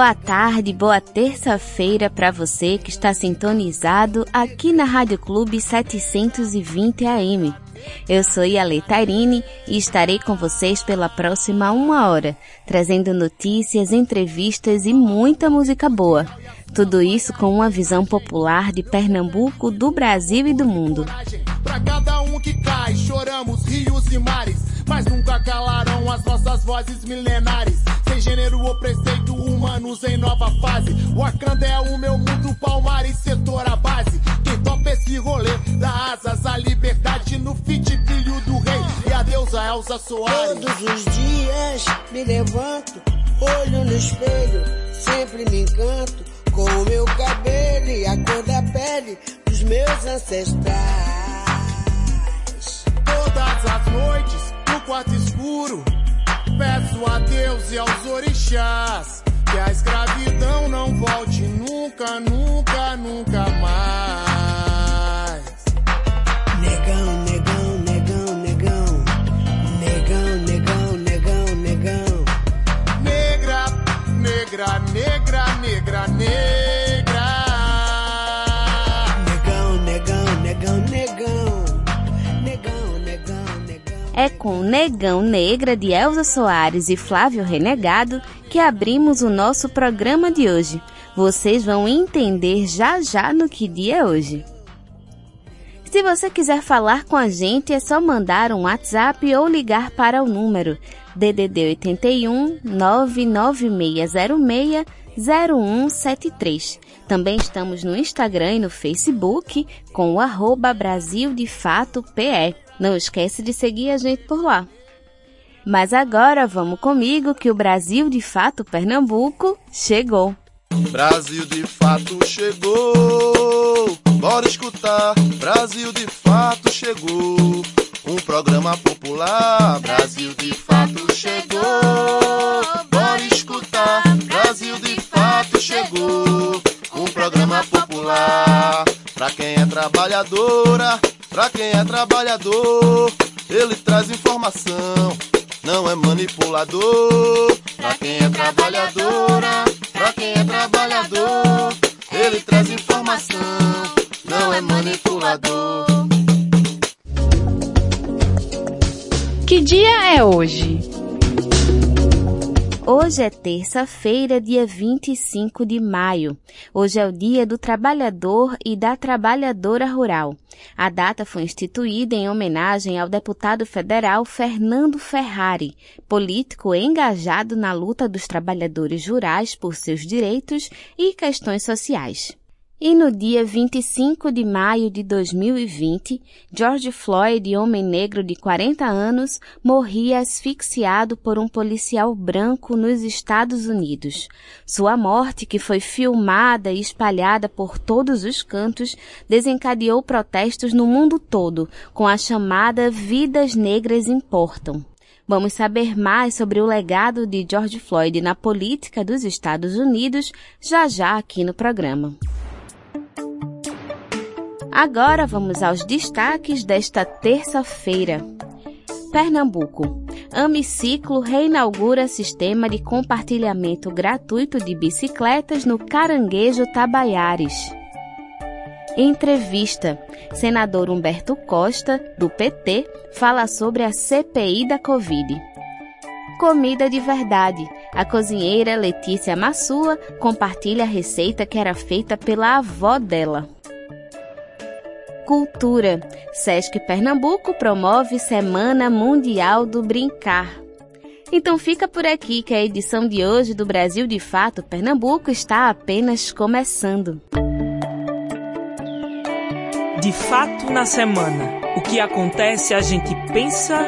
Boa tarde, boa terça-feira para você que está sintonizado aqui na Rádio Clube 720 AM. Eu sou Yale Tairine e estarei com vocês pela próxima uma hora, trazendo notícias, entrevistas e muita música boa. Tudo isso com uma visão popular de Pernambuco, do Brasil e do mundo. Pra cada um que cai, choramos rios e mares, mas nunca calaram as nossas vozes milenares. Sem gênero ou preceito, humanos em nova fase. Wakanda é o meu mundo, Palmares, setor a base. Quem topa esse rolê, dá asas à liberdade no fit filho do rei. E a deusa Elza Soares. Todos os dias me levanto, olho no espelho, sempre me encanto com o meu cabelo e a cor da pele dos meus ancestrais. Todas as noites, no quarto escuro, peço a Deus e aos orixás que a escravidão não volte nunca, nunca, nunca mais. Negão, negão, negão, negão. Negão, negão, negão, negão. Negra, negra, negra, negra, negra. É com Negão Negra de Elza Soares e Flávio Renegado que abrimos o nosso programa de hoje. Vocês vão entender já já no que dia é hoje. Se você quiser falar com a gente, é só mandar um WhatsApp ou ligar para o número DDD 81 99606 0173. Também estamos no Instagram e no Facebook com o arroba Brasil de Fato PE. Não esquece de seguir a gente por lá. Mas agora vamos comigo que o Brasil de Fato Pernambuco chegou. Brasil de fato chegou, bora escutar. Brasil de fato chegou, um programa popular. Brasil de fato chegou, bora escutar. Brasil de fato chegou, um programa popular. Pra quem é trabalhadora, pra quem é trabalhador, ele traz informação, não é manipulador. Pra quem é trabalhadora, pra quem é trabalhador, ele traz informação, não é manipulador. Que dia é hoje? Hoje é terça-feira, dia 25 de maio. Hoje é o Dia do Trabalhador e da Trabalhadora Rural. A data foi instituída em homenagem ao deputado federal Fernando Ferrari, político engajado na luta dos trabalhadores rurais por seus direitos e questões sociais. E no dia 25 de maio de 2020, George Floyd, homem negro de 40 anos, morria asfixiado por um policial branco nos Estados Unidos. Sua morte, que foi filmada e espalhada por todos os cantos, desencadeou protestos no mundo todo, com a chamada Vidas Negras Importam. Vamos saber mais sobre o legado de George Floyd na política dos Estados Unidos já já aqui no programa. Agora vamos aos destaques desta terça-feira. Pernambuco. Amiciclo reinaugura sistema de compartilhamento gratuito de bicicletas no Caranguejo Tabaiares. Entrevista. Senador Humberto Costa, do PT, fala sobre a CPI da Covid. Comida de verdade. A cozinheira Letícia Massua compartilha a receita que era feita pela avó dela. Cultura. Sesc Pernambuco promove Semana Mundial do Brincar. Então fica por aqui que a edição de hoje do Brasil de Fato Pernambuco está apenas começando. De fato na semana. O que acontece a gente pensa,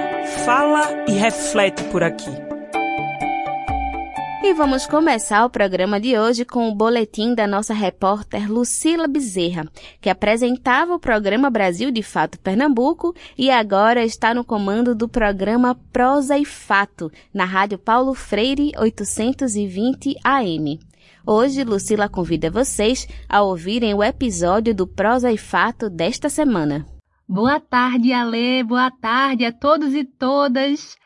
fala e reflete por aqui. E vamos começar o programa de hoje com o boletim da nossa repórter Lucila Bezerra, que apresentava o programa Brasil de Fato Pernambuco e agora está no comando do programa Prosa e Fato, na Rádio Paulo Freire 820 AM. Hoje, Lucila convida vocês a ouvirem o episódio do Prosa e Fato desta semana. Boa tarde, Alê. Boa tarde a todos e todas.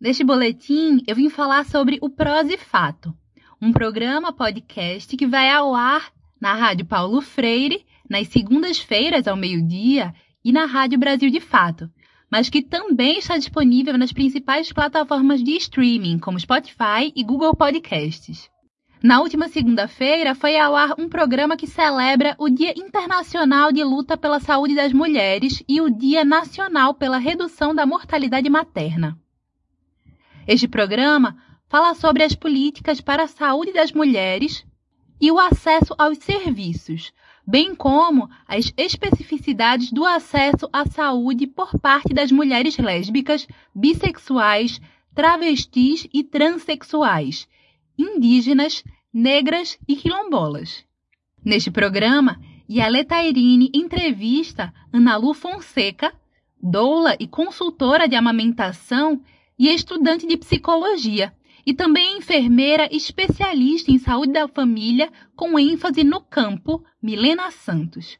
Neste boletim, eu vim falar sobre o Prosa e Fato, um programa podcast que vai ao ar na Rádio Paulo Freire, nas segundas-feiras ao meio-dia, e na Rádio Brasil de Fato, mas que também está disponível nas principais plataformas de streaming, como Spotify e Google Podcasts. Na última segunda-feira foi ao ar um programa que celebra o Dia Internacional de Luta pela Saúde das Mulheres e o Dia Nacional pela Redução da Mortalidade Materna. Este programa fala sobre as políticas para a saúde das mulheres e o acesso aos serviços, bem como as especificidades do acesso à saúde por parte das mulheres lésbicas, bissexuais, travestis e transexuais, indígenas, negras e quilombolas. Neste programa, Yaleta Irine entrevista Ana Lu Fonseca, doula e consultora de amamentação e estudante de psicologia, e também enfermeira especialista em saúde da família com ênfase no campo, Milena Santos.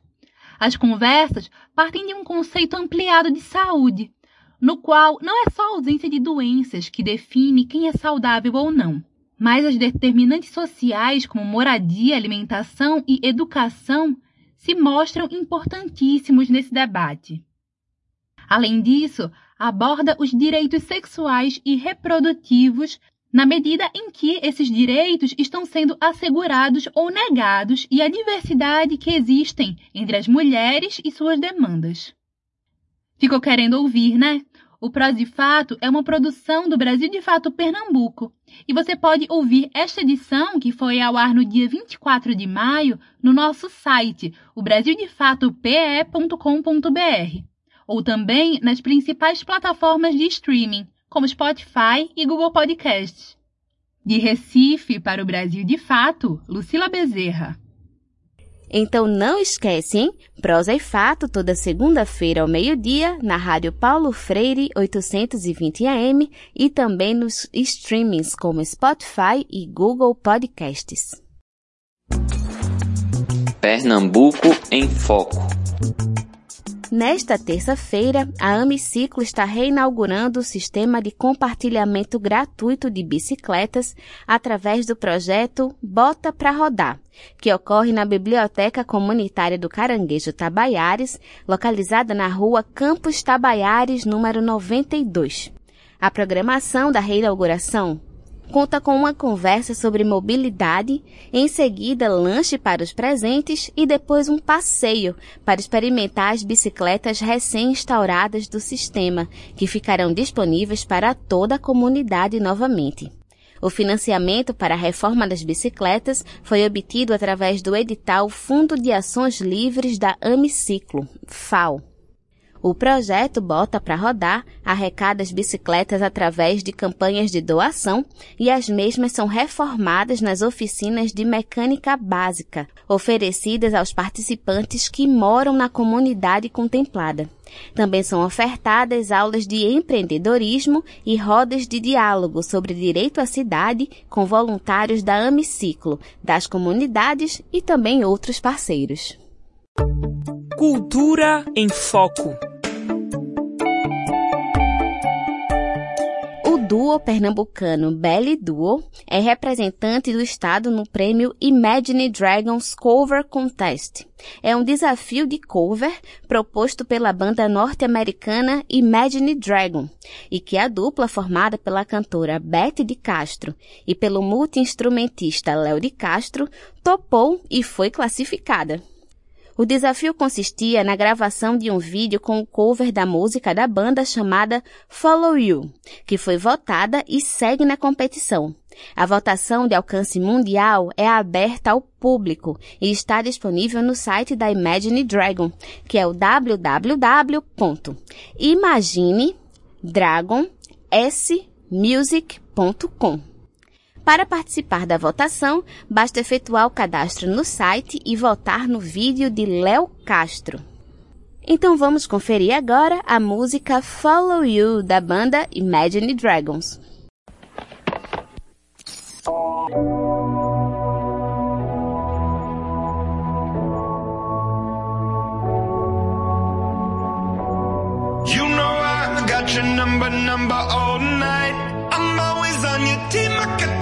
As conversas partem de um conceito ampliado de saúde, no qual não é só a ausência de doenças que define quem é saudável ou não, mas as determinantes sociais como moradia, alimentação e educação se mostram importantíssimos nesse debate. Além disso, aborda os direitos sexuais e reprodutivos na medida em que esses direitos estão sendo assegurados ou negados e a diversidade que existem entre as mulheres e suas demandas. Ficou querendo ouvir, né? O Prós de Fato é uma produção do Brasil de Fato Pernambuco e você pode ouvir esta edição, que foi ao ar no dia 24 de maio, no nosso site, o brasildefatope.com.br ou também nas principais plataformas de streaming, como Spotify e Google Podcasts. De Recife para o Brasil de Fato, Lucila Bezerra. Então não esquece, hein? Prosa e Fato toda segunda-feira ao meio-dia na Rádio Paulo Freire 820 AM e também nos streamings como Spotify e Google Podcasts. Pernambuco em Foco. Nesta terça-feira, a Amiciclo está reinaugurando o sistema de compartilhamento gratuito de bicicletas através do projeto Bota para Rodar, que ocorre na Biblioteca Comunitária do Caranguejo Tabaiares, localizada na rua Campos Tabaiares, número 92. A programação da reinauguração conta com uma conversa sobre mobilidade, em seguida lanche para os presentes e depois um passeio para experimentar as bicicletas recém-instauradas do sistema, que ficarão disponíveis para toda a comunidade novamente. O financiamento para a reforma das bicicletas foi obtido através do edital Fundo de Ações Livres da Amiciclo, FAO. O projeto Bota para Rodar arrecada as bicicletas através de campanhas de doação e as mesmas são reformadas nas oficinas de mecânica básica, oferecidas aos participantes que moram na comunidade contemplada. Também são ofertadas aulas de empreendedorismo e rodas de diálogo sobre direito à cidade com voluntários da Amiciclo, das comunidades e também outros parceiros. Cultura em Foco. Duo pernambucano Belly Duo é representante do estado no prêmio Imagine Dragons Cover Contest. É um desafio de cover proposto pela banda norte-americana Imagine Dragon e que a dupla formada pela cantora Beth de Castro e pelo multi-instrumentista Léo de Castro topou e foi classificada. O desafio consistia na gravação de um vídeo com o cover da música da banda chamada Follow You, que foi votada e segue na competição. A votação de alcance mundial é aberta ao público e está disponível no site da Imagine Dragon, que é o www.imaginedragonsmusic.com. Para participar da votação, basta efetuar o cadastro no site e votar no vídeo de Léo Castro. Então vamos conferir agora a música Follow You da banda Imagine Dragons. You know I got your number, number all night. I'm always on your team, I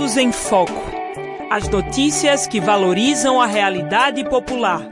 Fatos em Foco. As notícias que valorizam a realidade popular.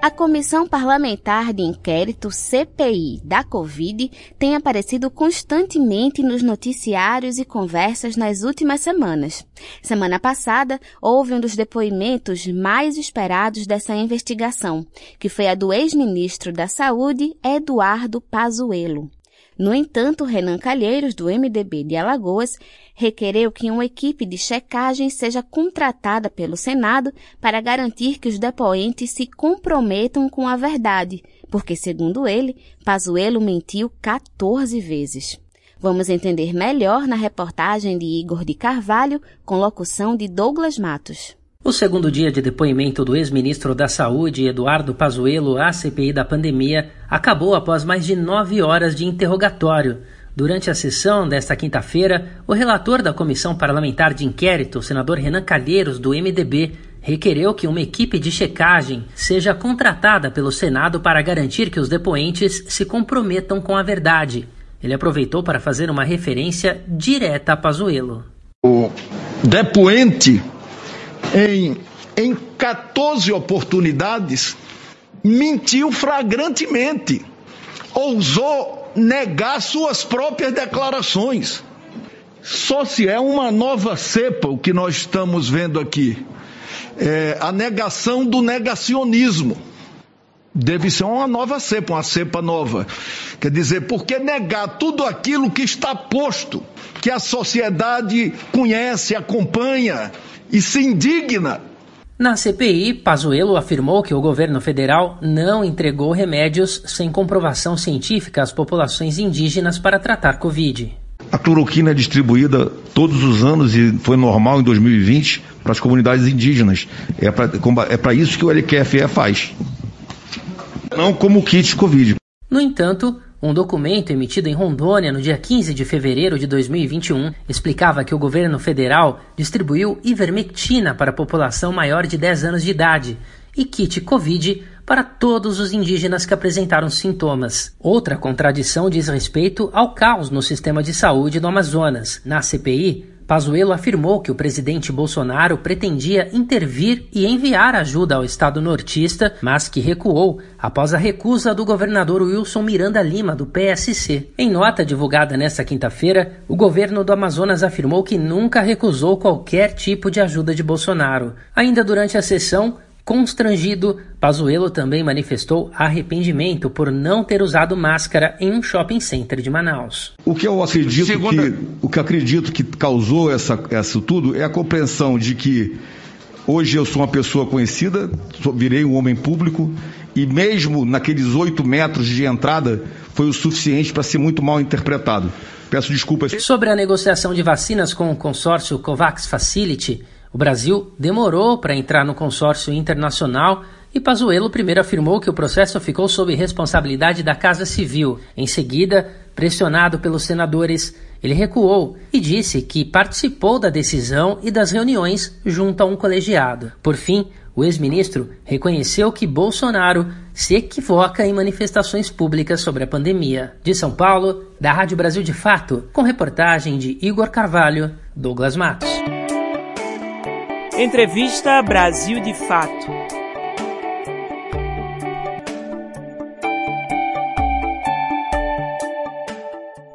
A Comissão Parlamentar de Inquérito CPI da Covid tem aparecido constantemente nos noticiários e conversas nas últimas semanas. Semana passada, houve um dos depoimentos mais esperados dessa investigação, que foi a do ex-ministro da Saúde, Eduardo Pazuello. No entanto, Renan Calheiros, do MDB de Alagoas, requereu que uma equipe de checagem seja contratada pelo Senado para garantir que os depoentes se comprometam com a verdade, porque, segundo ele, Pazuello mentiu 14 vezes. Vamos entender melhor na reportagem de Igor de Carvalho, com locução de Douglas Matos. O segundo dia de depoimento do ex-ministro da Saúde, Eduardo Pazuello, à CPI da pandemia, acabou após mais de nove horas de interrogatório. Durante a sessão desta quinta-feira, o relator da Comissão Parlamentar de Inquérito, o senador Renan Calheiros, do MDB, requereu que uma equipe de checagem seja contratada pelo Senado para garantir que os depoentes se comprometam com a verdade. Ele aproveitou para fazer uma referência direta a Pazuello. O depoente, em, em 14 oportunidades, mentiu flagrantemente, ousou negar suas próprias declarações. Só se é uma nova cepa o que nós estamos vendo aqui. É a negação do negacionismo. Deve ser uma nova cepa, uma cepa nova. Quer dizer, porque negar tudo aquilo que está posto, que a sociedade conhece, acompanha e se indigna. Na CPI, Pazuello afirmou que o governo federal não entregou remédios sem comprovação científica às populações indígenas para tratar Covid. A cloroquina é distribuída todos os anos e foi normal em 2020 para as comunidades indígenas. É para é isso que o LQFE faz. Não como kit Covid. No entanto, um documento emitido em Rondônia no dia 15 de fevereiro de 2021 explicava que o governo federal distribuiu ivermectina para a população maior de 10 anos de idade e kit Covid para todos os indígenas que apresentaram sintomas. Outra contradição diz respeito ao caos no sistema de saúde do Amazonas. Na CPI, Pazuello afirmou que o presidente Bolsonaro pretendia intervir e enviar ajuda ao estado nortista, mas que recuou após a recusa do governador Wilson Miranda Lima, do PSC. Em nota divulgada nesta quinta-feira, o governo do Amazonas afirmou que nunca recusou qualquer tipo de ajuda de Bolsonaro. Ainda durante a sessão, Constrangido, Pazuello também manifestou arrependimento por não ter usado máscara em um shopping center de Manaus. O que eu acredito Segunda... que o que acredito que causou essa, essa tudo é a compreensão de que hoje eu sou uma pessoa conhecida, virei um homem público e mesmo naqueles oito metros de entrada foi o suficiente para ser muito mal interpretado. Peço desculpas. Sobre a negociação de vacinas com o consórcio COVAX Facility, o Brasil demorou para entrar no consórcio internacional e Pazuello primeiro afirmou que o processo ficou sob responsabilidade da Casa Civil. Em seguida, pressionado pelos senadores, ele recuou e disse que participou da decisão e das reuniões junto a um colegiado. Por fim, o ex-ministro reconheceu que Bolsonaro se equivoca em manifestações públicas sobre a pandemia. De São Paulo, da Rádio Brasil de Fato, com reportagem de Igor Carvalho, Douglas Matos. Entrevista Brasil de Fato.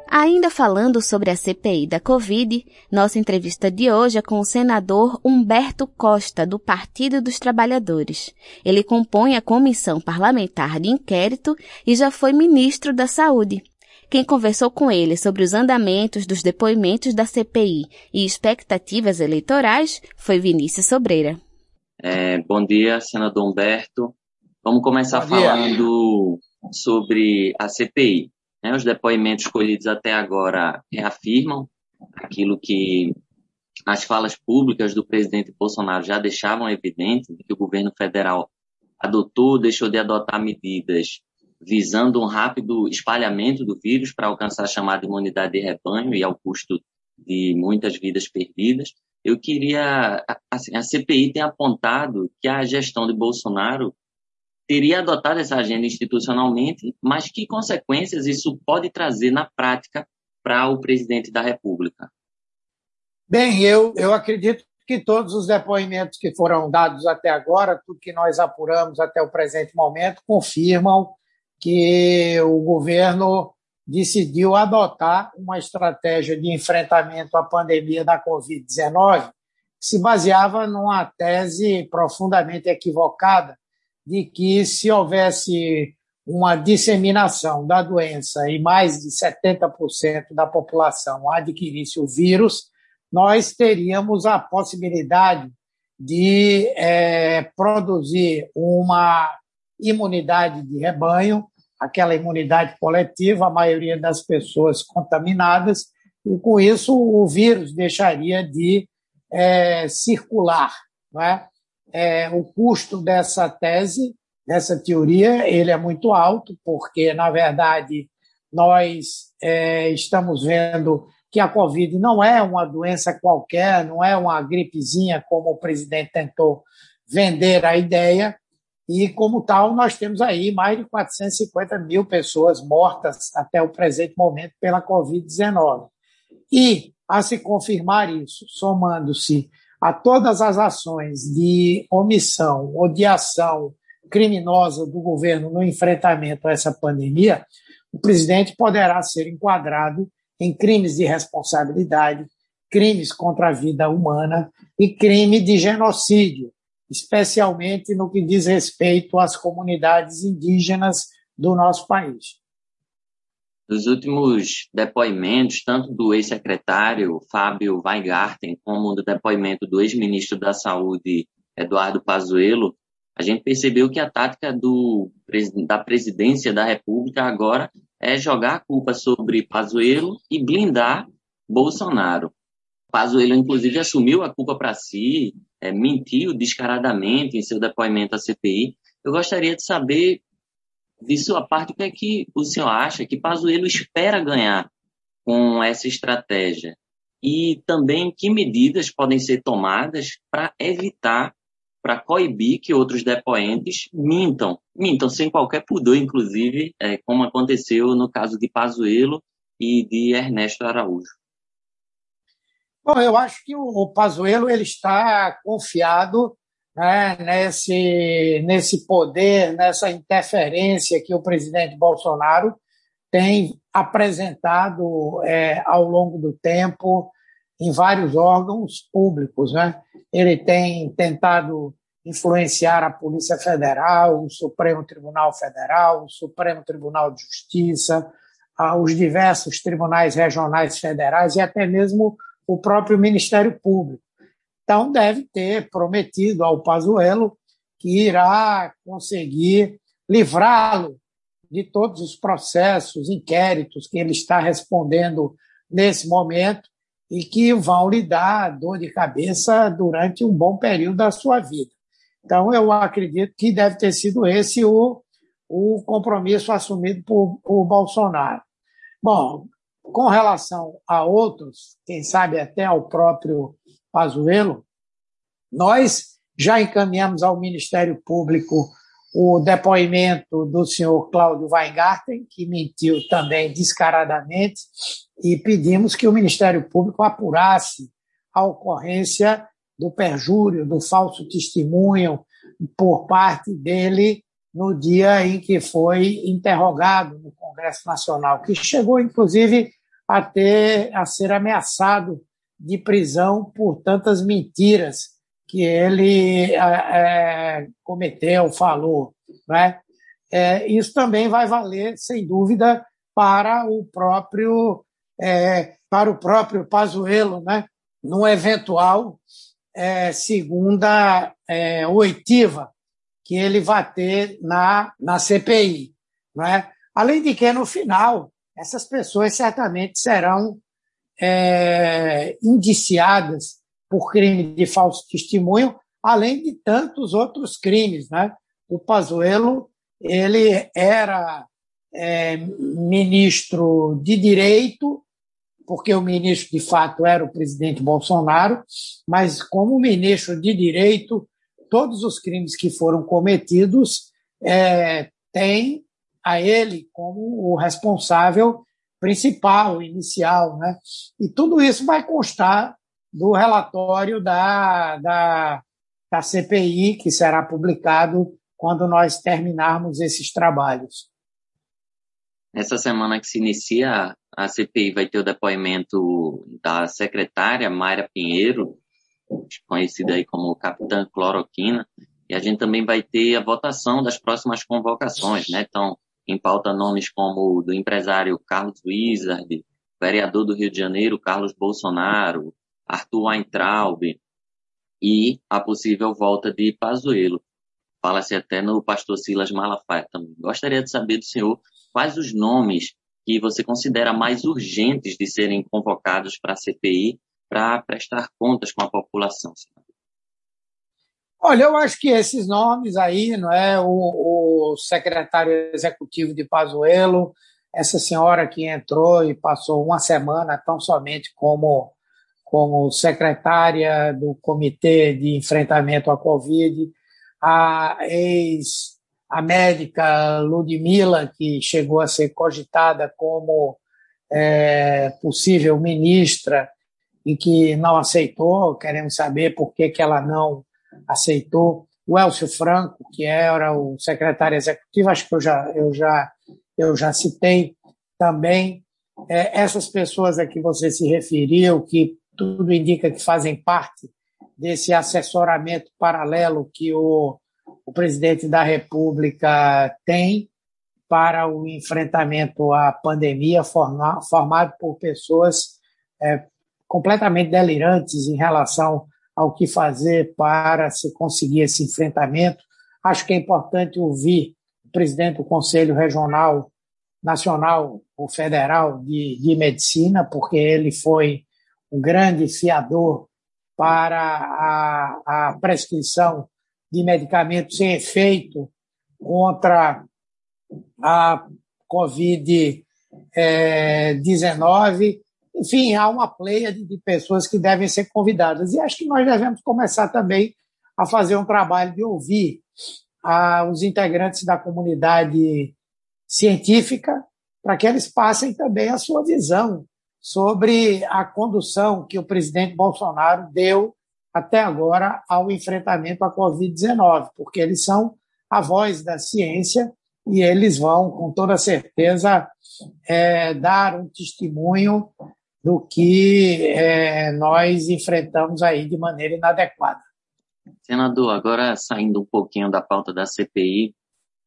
Ainda falando sobre a CPI da Covid, nossa entrevista de hoje é com o senador Humberto Costa, do Partido dos Trabalhadores. Ele compõe a Comissão Parlamentar de Inquérito e já foi ministro da Saúde. Quem conversou com ele sobre os andamentos dos depoimentos da CPI e expectativas eleitorais foi Vinícius Sobreira. É, bom dia, senador Humberto. Vamos começar falando sobre a CPI. Né? Os depoimentos colhidos até agora reafirmam aquilo que as falas públicas do presidente Bolsonaro já deixavam evidente, que o governo federal adotou, deixou de adotar medidas visando um rápido espalhamento do vírus para alcançar a chamada imunidade de rebanho e ao custo de muitas vidas perdidas. Eu queria, assim, a CPI tem apontado que a gestão de Bolsonaro teria adotado essa agenda institucionalmente, mas que consequências isso pode trazer na prática para o presidente da República? Bem, eu, eu acredito que todos os depoimentos que foram dados até agora, tudo que nós apuramos até o presente momento, confirmam que o governo decidiu adotar uma estratégia de enfrentamento à pandemia da Covid-19 que se baseava numa tese profundamente equivocada de que se houvesse uma disseminação da doença e mais de 70% da população adquirisse o vírus, nós teríamos a possibilidade de é, produzir uma imunidade de rebanho, aquela imunidade coletiva, a maioria das pessoas contaminadas, e com isso o vírus deixaria de é, circular. Não é? É, o custo dessa tese, dessa teoria, ele é muito alto, porque, na verdade, nós é, estamos vendo que a Covid não é uma doença qualquer, não é uma gripezinha, como o presidente tentou vender a ideia, e, como tal, nós temos aí mais de 450 mil pessoas mortas até o presente momento pela Covid-19. E, a se confirmar isso, somando-se a todas as ações de omissão ou de ação criminosa do governo no enfrentamento a essa pandemia, o presidente poderá ser enquadrado em crimes de responsabilidade, crimes contra a vida humana e crime de genocídio, especialmente no que diz respeito às comunidades indígenas do nosso país. Nos últimos depoimentos, tanto do ex-secretário Fábio Weingarten, como do depoimento do ex-ministro da Saúde, Eduardo Pazuello, a gente percebeu que a tática do, da presidência da República agora é jogar a culpa sobre Pazuello e blindar Bolsonaro. Pazuello, inclusive, assumiu a culpa para si, é, mentiu descaradamente em seu depoimento à CPI. Eu gostaria de saber, de sua parte, o que é que o senhor acha que Pazuello espera ganhar com essa estratégia? E também que medidas podem ser tomadas para evitar, para coibir que outros depoentes mintam, mintam sem qualquer pudor, inclusive, é, como aconteceu no caso de Pazuello e de Ernesto Araújo. Bom, eu acho que o Pazuello ele está confiado né, nesse, nesse poder, nessa interferência que o presidente Bolsonaro tem apresentado é, ao longo do tempo em vários órgãos públicos. Né? Ele tem tentado influenciar a Polícia Federal, o Supremo Tribunal Federal, o Supremo Tribunal de Justiça, os diversos tribunais regionais federais e até mesmo o próprio Ministério Público. Então, deve ter prometido ao Pazuello que irá conseguir livrá-lo de todos os processos, inquéritos que ele está respondendo nesse momento e que vão lhe dar dor de cabeça durante um bom período da sua vida. Então, eu acredito que deve ter sido esse o, o compromisso assumido por, por Bolsonaro. Bom, com relação a outros, quem sabe até ao próprio Pazuello, nós já encaminhamos ao Ministério Público o depoimento do senhor Cláudio Weingarten, que mentiu também descaradamente, e pedimos que o Ministério Público apurasse a ocorrência do perjúrio, do falso testemunho por parte dele no dia em que foi interrogado no Congresso Nacional, que chegou inclusive a ter a ser ameaçado de prisão por tantas mentiras que ele é, é, cometeu, falou. Né? É, isso também vai valer, sem dúvida, para o próprio é, para o próprio Pazuello, né? num eventual é, segunda é, oitiva que ele vai ter na, na CPI. Né? Além de que, no final, essas pessoas certamente serão é, indiciadas por crime de falso testemunho, além de tantos outros crimes. Né? O Pazuello ele era é, ministro de Direito, porque o ministro de fato era o presidente Bolsonaro, mas como ministro de Direito, todos os crimes que foram cometidos é, têm a ele como o responsável principal, inicial. Né? E tudo isso vai constar do relatório da, da, da CPI, que será publicado quando nós terminarmos esses trabalhos. Essa semana que se inicia a CPI vai ter o depoimento da secretária Mayra Pinheiro, conhecida aí como Capitã Cloroquina, e a gente também vai ter a votação das próximas convocações, né? Então, em pauta nomes como o do empresário Carlos Wizard, vereador do Rio de Janeiro Carlos Bolsonaro, Arthur Weintraub e a possível volta de Pazuello. Fala-se até no pastor Silas Malafaia também. Gostaria de saber do senhor quais os nomes que você considera mais urgentes de serem convocados para a CPI para prestar contas com a população. Olha, eu acho que esses nomes aí, não é, o, o secretário executivo de Pazuello, essa senhora que entrou e passou uma semana tão somente como como secretária do Comitê de Enfrentamento à Covid, a ex a médica Ludmila, que chegou a ser cogitada como é, possível ministra e que não aceitou, queremos saber por que, que ela não aceitou. O Elcio Franco, que era o secretário executivo, acho que eu já, eu já, eu já citei também. É, essas pessoas a que você se referiu, que tudo indica que fazem parte desse assessoramento paralelo que o, o presidente da República tem para o enfrentamento à pandemia, forma, formado por pessoas é, completamente delirantes em relação ao que fazer para se conseguir esse enfrentamento. Acho que é importante ouvir o presidente do Conselho Regional Nacional ou Federal de, de Medicina, porque ele foi um grande fiador para a, a prescrição de medicamentos sem efeito contra a Covid-19. Enfim, há uma pleia de, pessoas que devem ser convidadas. E acho que nós devemos começar também a fazer um trabalho de ouvir a, os integrantes da comunidade científica para que eles passem também a sua visão sobre a condução que o presidente Bolsonaro deu até agora ao enfrentamento à Covid-19, porque eles são a voz da ciência e eles vão, com toda certeza, é, dar um testemunho do que é, nós enfrentamos aí de maneira inadequada. Senador, agora saindo um pouquinho da pauta da CPI,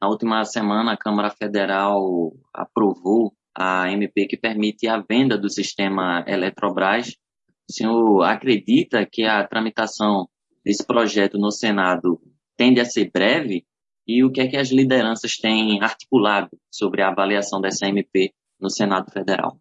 na última semana a Câmara Federal aprovou a MP que permite a venda do sistema Eletrobras. O senhor acredita que a tramitação desse projeto no Senado tende a ser breve? E o que é que as lideranças têm articulado sobre a avaliação dessa MP no Senado Federal?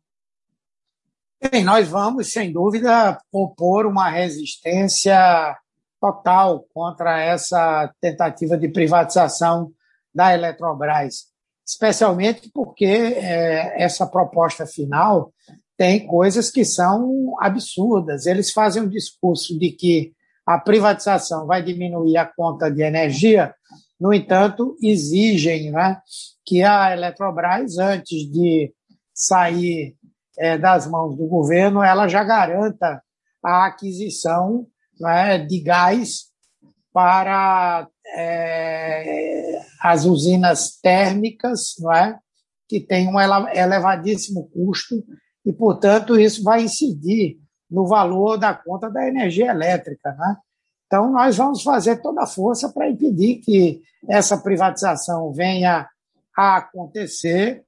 Bem, nós vamos, sem dúvida, opor uma resistência total contra essa tentativa de privatização da Eletrobras, especialmente porque é, essa proposta final tem coisas que são absurdas. Eles fazem um discurso de que a privatização vai diminuir a conta de energia, no entanto, exigem né, que a Eletrobras, antes de sair é, das mãos do governo, ela já garanta a aquisição né, de gás para é, as usinas térmicas, não é? que tem um elevadíssimo custo e, portanto, isso vai incidir no valor da conta da energia elétrica. Né? Então, nós vamos fazer toda a força para impedir que essa privatização venha a acontecer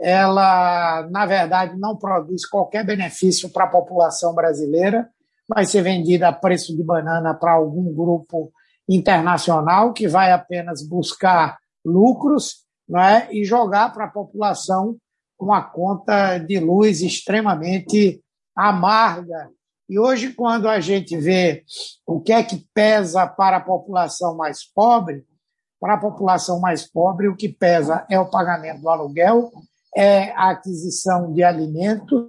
ela, na verdade, não produz qualquer benefício para a população brasileira, vai ser vendida a preço de banana para algum grupo internacional que vai apenas buscar lucros não é? e jogar para a população uma conta de luz extremamente amarga. E hoje, quando a gente vê o que é que pesa para a população mais pobre, para a população mais pobre, o que pesa é o pagamento do aluguel, é a aquisição de alimentos,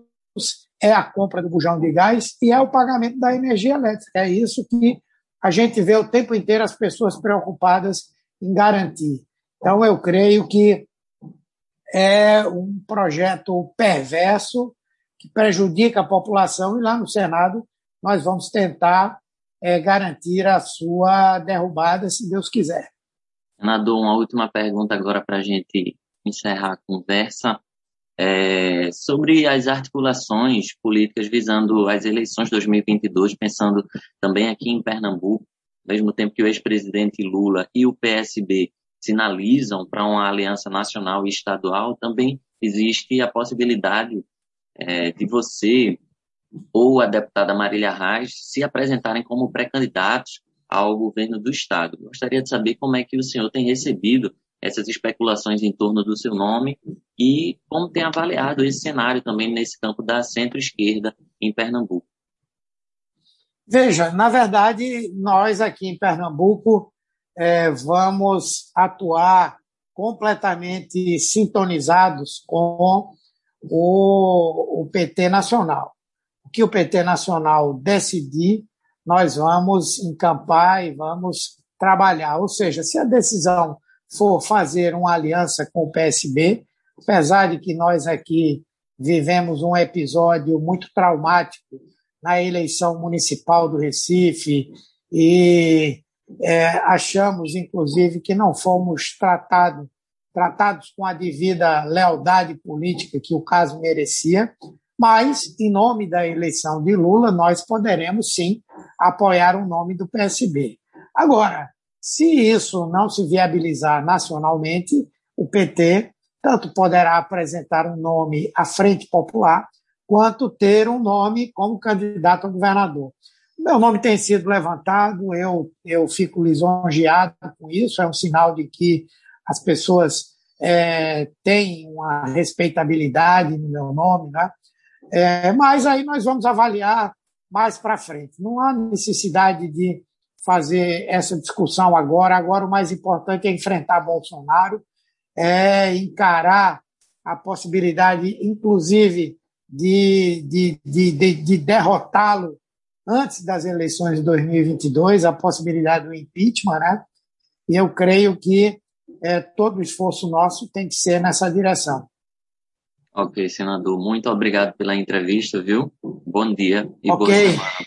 é a compra do bujão de gás e é o pagamento da energia elétrica. É isso que a gente vê o tempo inteiro as pessoas preocupadas em garantir. Então, eu creio que é um projeto perverso que prejudica a população e lá no Senado nós vamos tentar é, garantir a sua derrubada, se Deus quiser. Senador, uma última pergunta agora para a gente encerrar a conversa é, sobre as articulações políticas visando as eleições de 2022, pensando também aqui em Pernambuco, ao mesmo tempo que o ex-presidente Lula e o PSB sinalizam para uma aliança nacional e estadual, também existe a possibilidade é, de você ou a deputada Marília Reis se apresentarem como pré-candidatos ao governo do Estado. Gostaria de saber como é que o senhor tem recebido essas especulações em torno do seu nome e como tem avaliado esse cenário também nesse campo da centro-esquerda em Pernambuco. Veja, na verdade, nós aqui em Pernambuco é, vamos atuar completamente sintonizados com o, o PT Nacional. O que o PT Nacional decidir, nós vamos encampar e vamos trabalhar. Ou seja, se a decisão for fazer uma aliança com o PSB, apesar de que nós aqui vivemos um episódio muito traumático na eleição municipal do Recife e é, achamos, inclusive, que não fomos tratado, tratados com a devida lealdade política que o caso merecia, mas, em nome da eleição de Lula, nós poderemos sim apoiar o nome do PSB. Agora, se isso não se viabilizar nacionalmente, o PT tanto poderá apresentar um nome à Frente Popular, quanto ter um nome como candidato a governador. Meu nome tem sido levantado, eu, eu fico lisonjeado com isso, é um sinal de que as pessoas é, têm uma respeitabilidade no meu nome, né? É, mas aí nós vamos avaliar mais para frente. Não há necessidade de fazer essa discussão agora. Agora, o mais importante é enfrentar Bolsonaro, é encarar a possibilidade, inclusive, de, de, de, de, de derrotá-lo antes das eleições de 2022, a possibilidade do impeachment, né? E eu creio que é, todo o esforço nosso tem que ser nessa direção. Ok, senador. Muito obrigado pela entrevista, viu? Bom dia e Ok,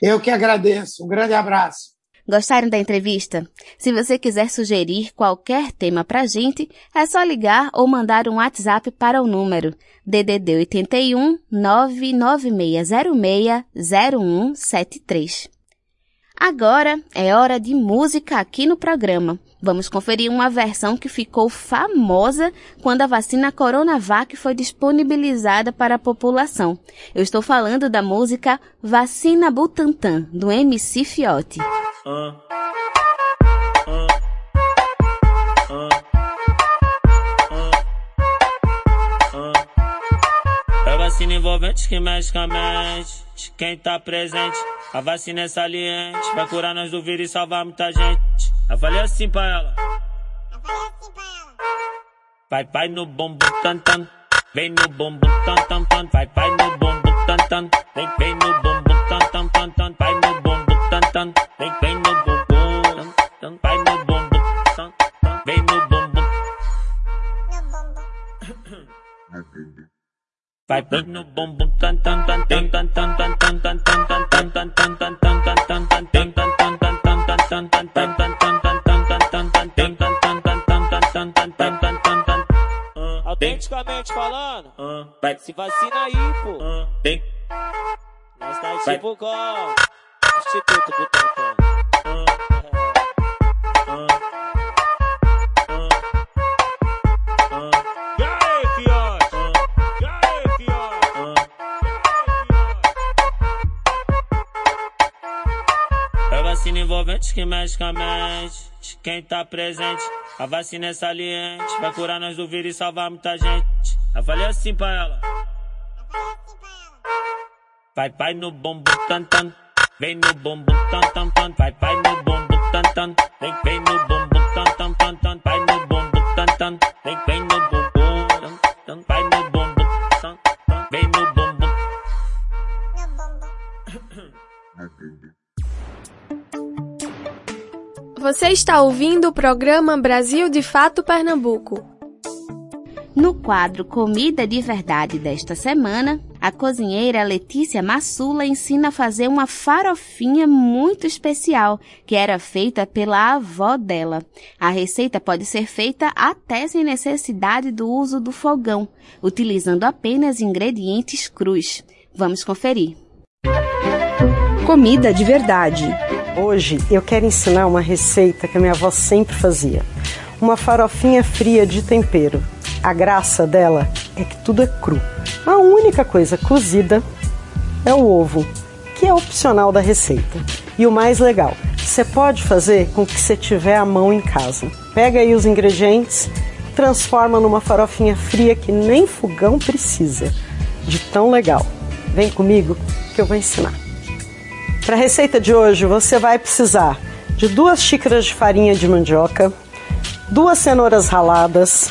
eu que agradeço. Um grande abraço. Gostaram da entrevista? Se você quiser sugerir qualquer tema pra gente, é só ligar ou mandar um WhatsApp para o número DDD 81 99606 0173. Agora é hora de música aqui no programa. Vamos conferir uma versão que ficou famosa quando a vacina Coronavac foi disponibilizada para a população. Eu estou falando da música Vacina Butantan, do MC Fiote. Uh. É vacina envolvente que mexe com a mente. Quem tá presente, a vacina é saliente. Vai curar nós do vírus e salvar muita gente. Eu falei assim pra ela. Eu falei assim pra ela. Vai, vai no bombo tan tan. Vem no bombo tan tan tan. Vai, vai no bombo tan tan. Vem, vem no bombo tan tan tan tan. Vai no bombo tan tan. Vem, vem no bombo Tan, tan. Vai no bombo tan tan. Vem no bombo. No bumbum. Vai, vem no bombo tan tan tan tan tan tan tan. Autenticamente falando, vai se vacina aí, pô. Vem. Nós tá tipo com Instituto Butantan. vacina envolvente que mexe com a mente. Quem tá presente, a vacina é saliente. Vai curar nós do vírus e salvar muita gente. Eu falei assim pra ela. Vai, vai no bumbum tan tan. Vem no bumbum tan tan tan. Vai, vai no bumbum tan tan. Vem, vem no bumbum tan tan tan tan. Vai no bumbum Você está ouvindo o programa Brasil de Fato Pernambuco. No quadro Comida de Verdade desta semana, a cozinheira Letícia Massula ensina a fazer uma farofinha muito especial que era feita pela avó dela. A receita pode ser feita até sem necessidade do uso do fogão, utilizando apenas ingredientes crus. Vamos conferir. Comida de Verdade Hoje eu quero ensinar uma receita que a minha avó sempre fazia. Uma farofinha fria de tempero. A graça dela é que tudo é cru. A única coisa cozida é o ovo, que é opcional da receita. E o mais legal, você pode fazer com que você tiver a mão em casa. Pega aí os ingredientes, transforma numa farofinha fria que nem fogão precisa. De tão legal. Vem comigo que eu vou ensinar. Para a receita de hoje, você vai precisar de duas xícaras de farinha de mandioca, duas cenouras raladas,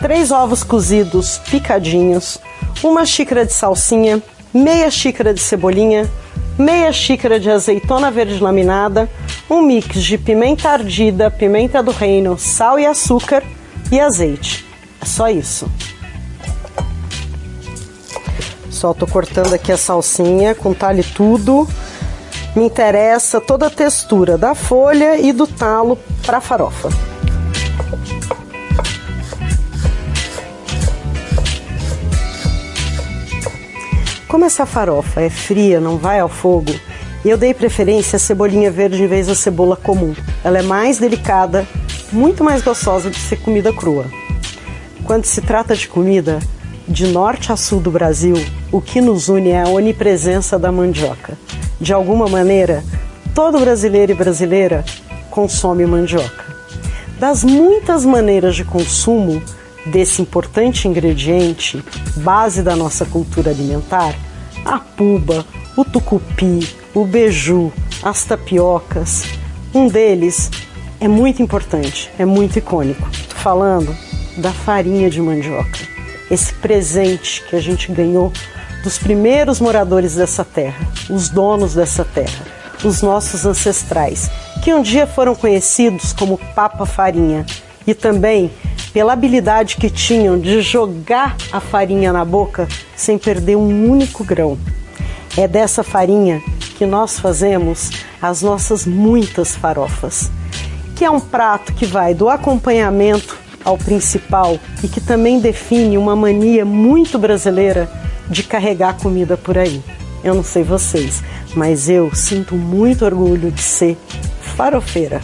três ovos cozidos picadinhos, uma xícara de salsinha, meia xícara de cebolinha, meia xícara de azeitona verde laminada, um mix de pimenta ardida, pimenta do reino, sal e açúcar e azeite. É só isso. Só tô cortando aqui a salsinha com talhe tudo me interessa toda a textura da folha e do talo para farofa. Como essa farofa é fria, não vai ao fogo, eu dei preferência à cebolinha verde em vez da cebola comum. Ela é mais delicada, muito mais gostosa de ser comida crua. Quando se trata de comida, de norte a sul do Brasil, o que nos une é a onipresença da mandioca de alguma maneira, todo brasileiro e brasileira consome mandioca. Das muitas maneiras de consumo desse importante ingrediente, base da nossa cultura alimentar, a puba, o tucupi, o beiju, as tapiocas, um deles é muito importante, é muito icônico. Estou falando da farinha de mandioca, esse presente que a gente ganhou dos primeiros moradores dessa terra, os donos dessa terra, os nossos ancestrais, que um dia foram conhecidos como Papa Farinha e também pela habilidade que tinham de jogar a farinha na boca sem perder um único grão. É dessa farinha que nós fazemos as nossas muitas farofas, que é um prato que vai do acompanhamento ao principal e que também define uma mania muito brasileira de carregar comida por aí. Eu não sei vocês, mas eu sinto muito orgulho de ser farofeira.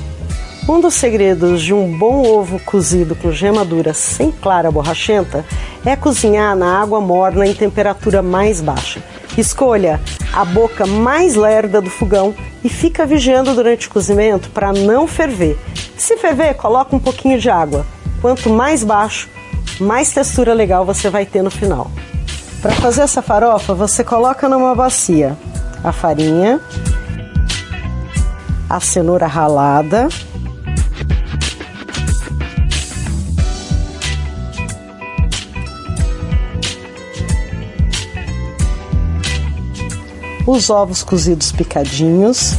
Um dos segredos de um bom ovo cozido com gema dura sem clara borrachenta é cozinhar na água morna em temperatura mais baixa. Escolha a boca mais lerda do fogão e fica vigiando durante o cozimento para não ferver. Se ferver, coloca um pouquinho de água. Quanto mais baixo, mais textura legal você vai ter no final. Para fazer essa farofa, você coloca numa bacia a farinha, a cenoura ralada, os ovos cozidos picadinhos.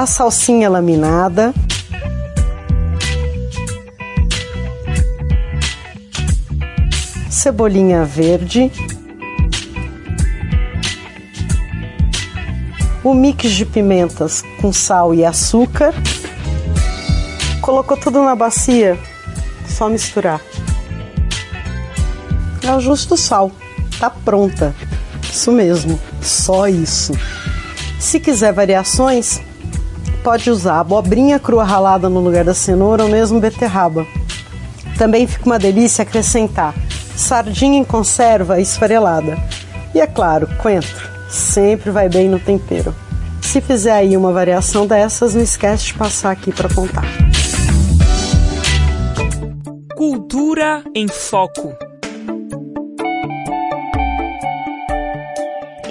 A salsinha laminada. Cebolinha verde. o mix de pimentas com sal e açúcar. Colocou tudo na bacia, só misturar. É o sal, tá pronta. Isso mesmo, só isso. Se quiser variações, pode usar abobrinha crua ralada no lugar da cenoura ou mesmo beterraba. Também fica uma delícia acrescentar sardinha em conserva esfarelada. E é claro, coentro sempre vai bem no tempero. Se fizer aí uma variação dessas, não esquece de passar aqui para contar. Cultura em Foco.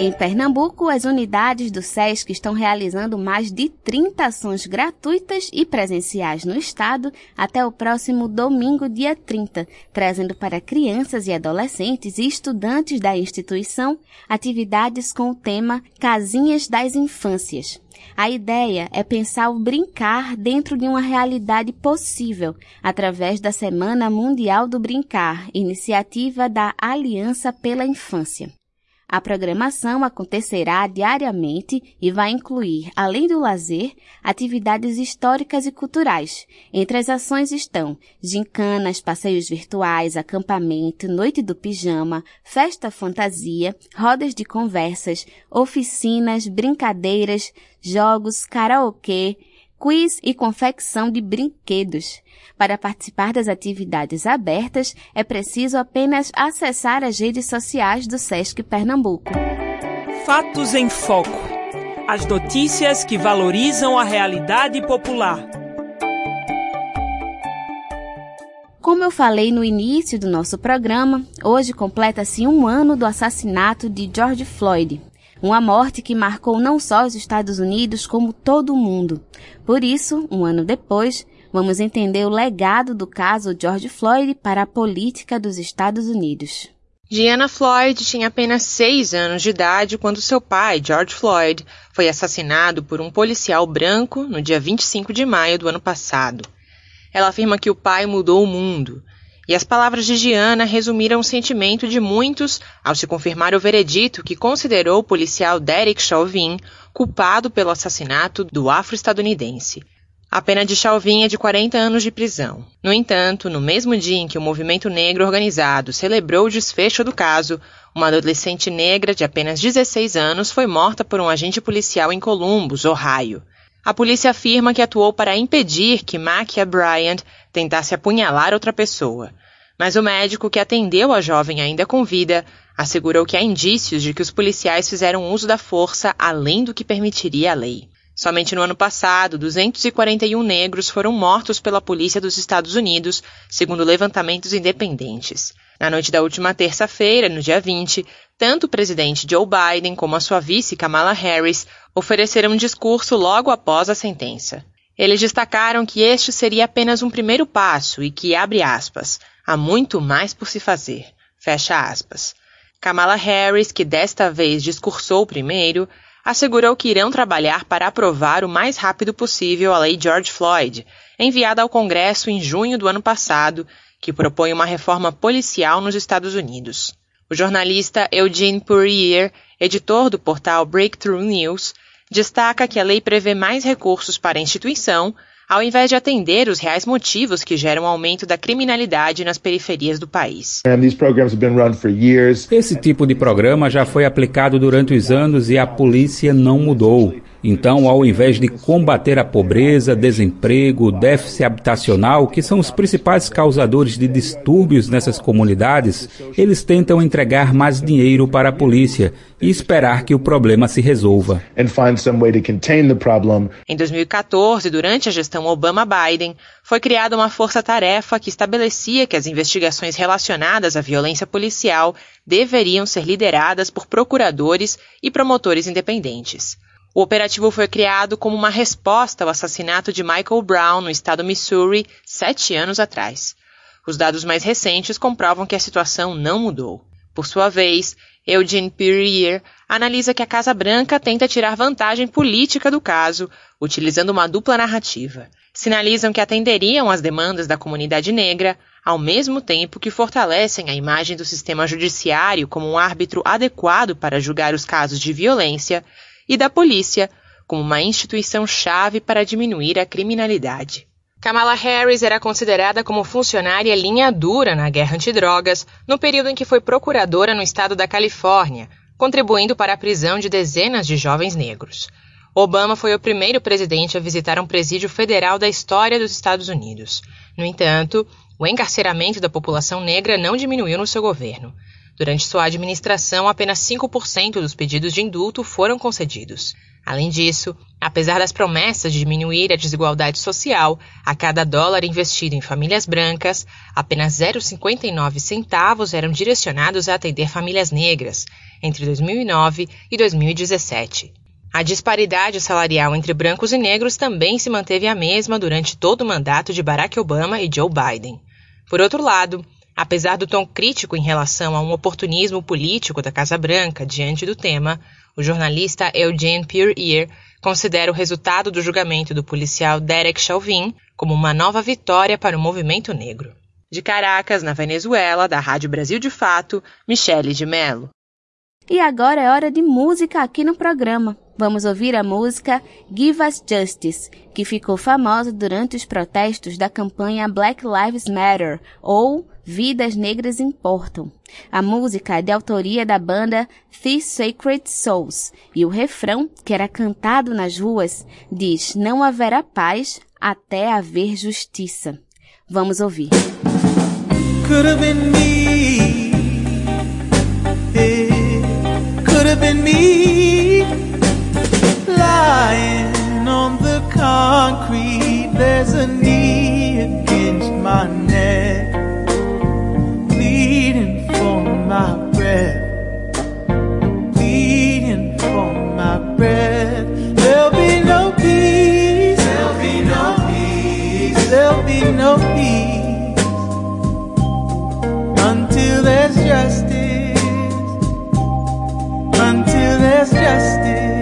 Em Pernambuco, as unidades do SESC estão realizando mais de 30 ações gratuitas e presenciais no estado até o próximo domingo, dia 30, trazendo para crianças e adolescentes e estudantes da instituição atividades com o tema Casinhas das Infâncias. A ideia é pensar o brincar dentro de uma realidade possível, através da Semana Mundial do Brincar, iniciativa da Aliança pela Infância. A programação acontecerá diariamente e vai incluir, além do lazer, atividades históricas e culturais. Entre as ações estão gincanas, passeios virtuais, acampamento, noite do pijama, festa fantasia, rodas de conversas, oficinas, brincadeiras, jogos, karaokê, quiz e confecção de brinquedos. Para participar das atividades abertas, é preciso apenas acessar as redes sociais do SESC Pernambuco. Fatos em Foco. As notícias que valorizam a realidade popular. Como eu falei no início do nosso programa, hoje completa-se um ano do assassinato de George Floyd, uma morte que marcou não só os Estados Unidos, como todo o mundo. Por isso, um ano depois, vamos entender o legado do caso George Floyd para a política dos Estados Unidos. Diana Floyd tinha apenas seis anos de idade quando seu pai, George Floyd, foi assassinado por um policial branco no dia 25 de maio do ano passado. Ela afirma que o pai mudou o mundo e as palavras de Diana resumiram o sentimento de muitos ao se confirmar o veredito que considerou o policial Derek Chauvin culpado pelo assassinato do afro-estadunidense. A pena de Chauvin é de 40 anos de prisão. No entanto, no mesmo dia em que o movimento negro organizado celebrou o desfecho do caso, uma adolescente negra de apenas 16 anos foi morta por um agente policial em Columbus, Ohio. A polícia afirma que atuou para impedir que Makia Bryant tentasse apunhalar outra pessoa. Mas o médico que atendeu a jovem ainda com vida assegurou que há indícios de que os policiais fizeram uso da força além do que permitiria a lei. Somente no ano passado, 241 negros foram mortos pela polícia dos Estados Unidos, segundo levantamentos independentes. Na noite da última terça-feira, no dia 20, tanto o presidente Joe Biden como a sua vice Kamala Harris ofereceram um discurso logo após a sentença. Eles destacaram que este seria apenas um primeiro passo e que, abre aspas, há muito mais por se fazer. Fecha aspas. Kamala Harris, que desta vez discursou primeiro, assegurou que irão trabalhar para aprovar o mais rápido possível a Lei George Floyd, enviada ao Congresso em junho do ano passado, que propõe uma reforma policial nos Estados Unidos. O jornalista Eugene Poirier, editor do portal Breakthrough News, destaca que a lei prevê mais recursos para a instituição, ao invés de atender os reais motivos que geram o aumento da criminalidade nas periferias do país. Esse tipo de programa já foi aplicado durante os anos e a polícia não mudou. Então, ao invés de combater a pobreza, desemprego, déficit habitacional, que são os principais causadores de distúrbios nessas comunidades, eles tentam entregar mais dinheiro para a polícia e esperar que o problema se resolva. Em 2014, durante a gestão Obama-Biden, foi criada uma força-tarefa que estabelecia que as investigações relacionadas à violência policial deveriam ser lideradas por procuradores e promotores independentes. O operativo foi criado como uma resposta ao assassinato de Michael Brown no estado Missouri sete anos atrás. Os dados mais recentes comprovam que a situação não mudou. Por sua vez, Eugene Perrier analisa que a Casa Branca tenta tirar vantagem política do caso, utilizando uma dupla narrativa. Sinalizam que atenderiam às demandas da comunidade negra, ao mesmo tempo que fortalecem a imagem do sistema judiciário como um árbitro adequado para julgar os casos de violência e da polícia como uma instituição-chave para diminuir a criminalidade. Kamala Harris era considerada como funcionária linha dura na guerra antidrogas no período em que foi procuradora no estado da Califórnia, contribuindo para a prisão de dezenas de jovens negros. Obama foi o primeiro presidente a visitar um presídio federal da história dos Estados Unidos. No entanto, o encarceramento da população negra não diminuiu no seu governo. Durante sua administração, apenas 5% dos pedidos de indulto foram concedidos. Além disso, apesar das promessas de diminuir a desigualdade social, a cada dólar investido em famílias brancas, apenas 0,59 centavos eram direcionados a atender famílias negras entre 2009 e 2017. A disparidade salarial entre brancos e negros também se manteve a mesma durante todo o mandato de Barack Obama e Joe Biden. Por outro lado, Apesar do tom crítico em relação a um oportunismo político da Casa Branca diante do tema, o jornalista Eugene Pierre considera o resultado do julgamento do policial Derek Chauvin como uma nova vitória para o movimento negro. De Caracas, na Venezuela, da Rádio Brasil de Fato, Michele de Mello. E agora é hora de música aqui no programa. Vamos ouvir a música Give Us Justice, que ficou famosa durante os protestos da campanha Black Lives Matter, ou Vidas Negras Importam. A música é de autoria da banda The Sacred Souls e o refrão, que era cantado nas ruas, diz: Não haverá paz até haver justiça. Vamos ouvir. Concrete, there's a knee against my neck. My breath, pleading for my breath. There'll be no peace. There'll be no peace. There'll be no peace until there's justice. Until there's justice.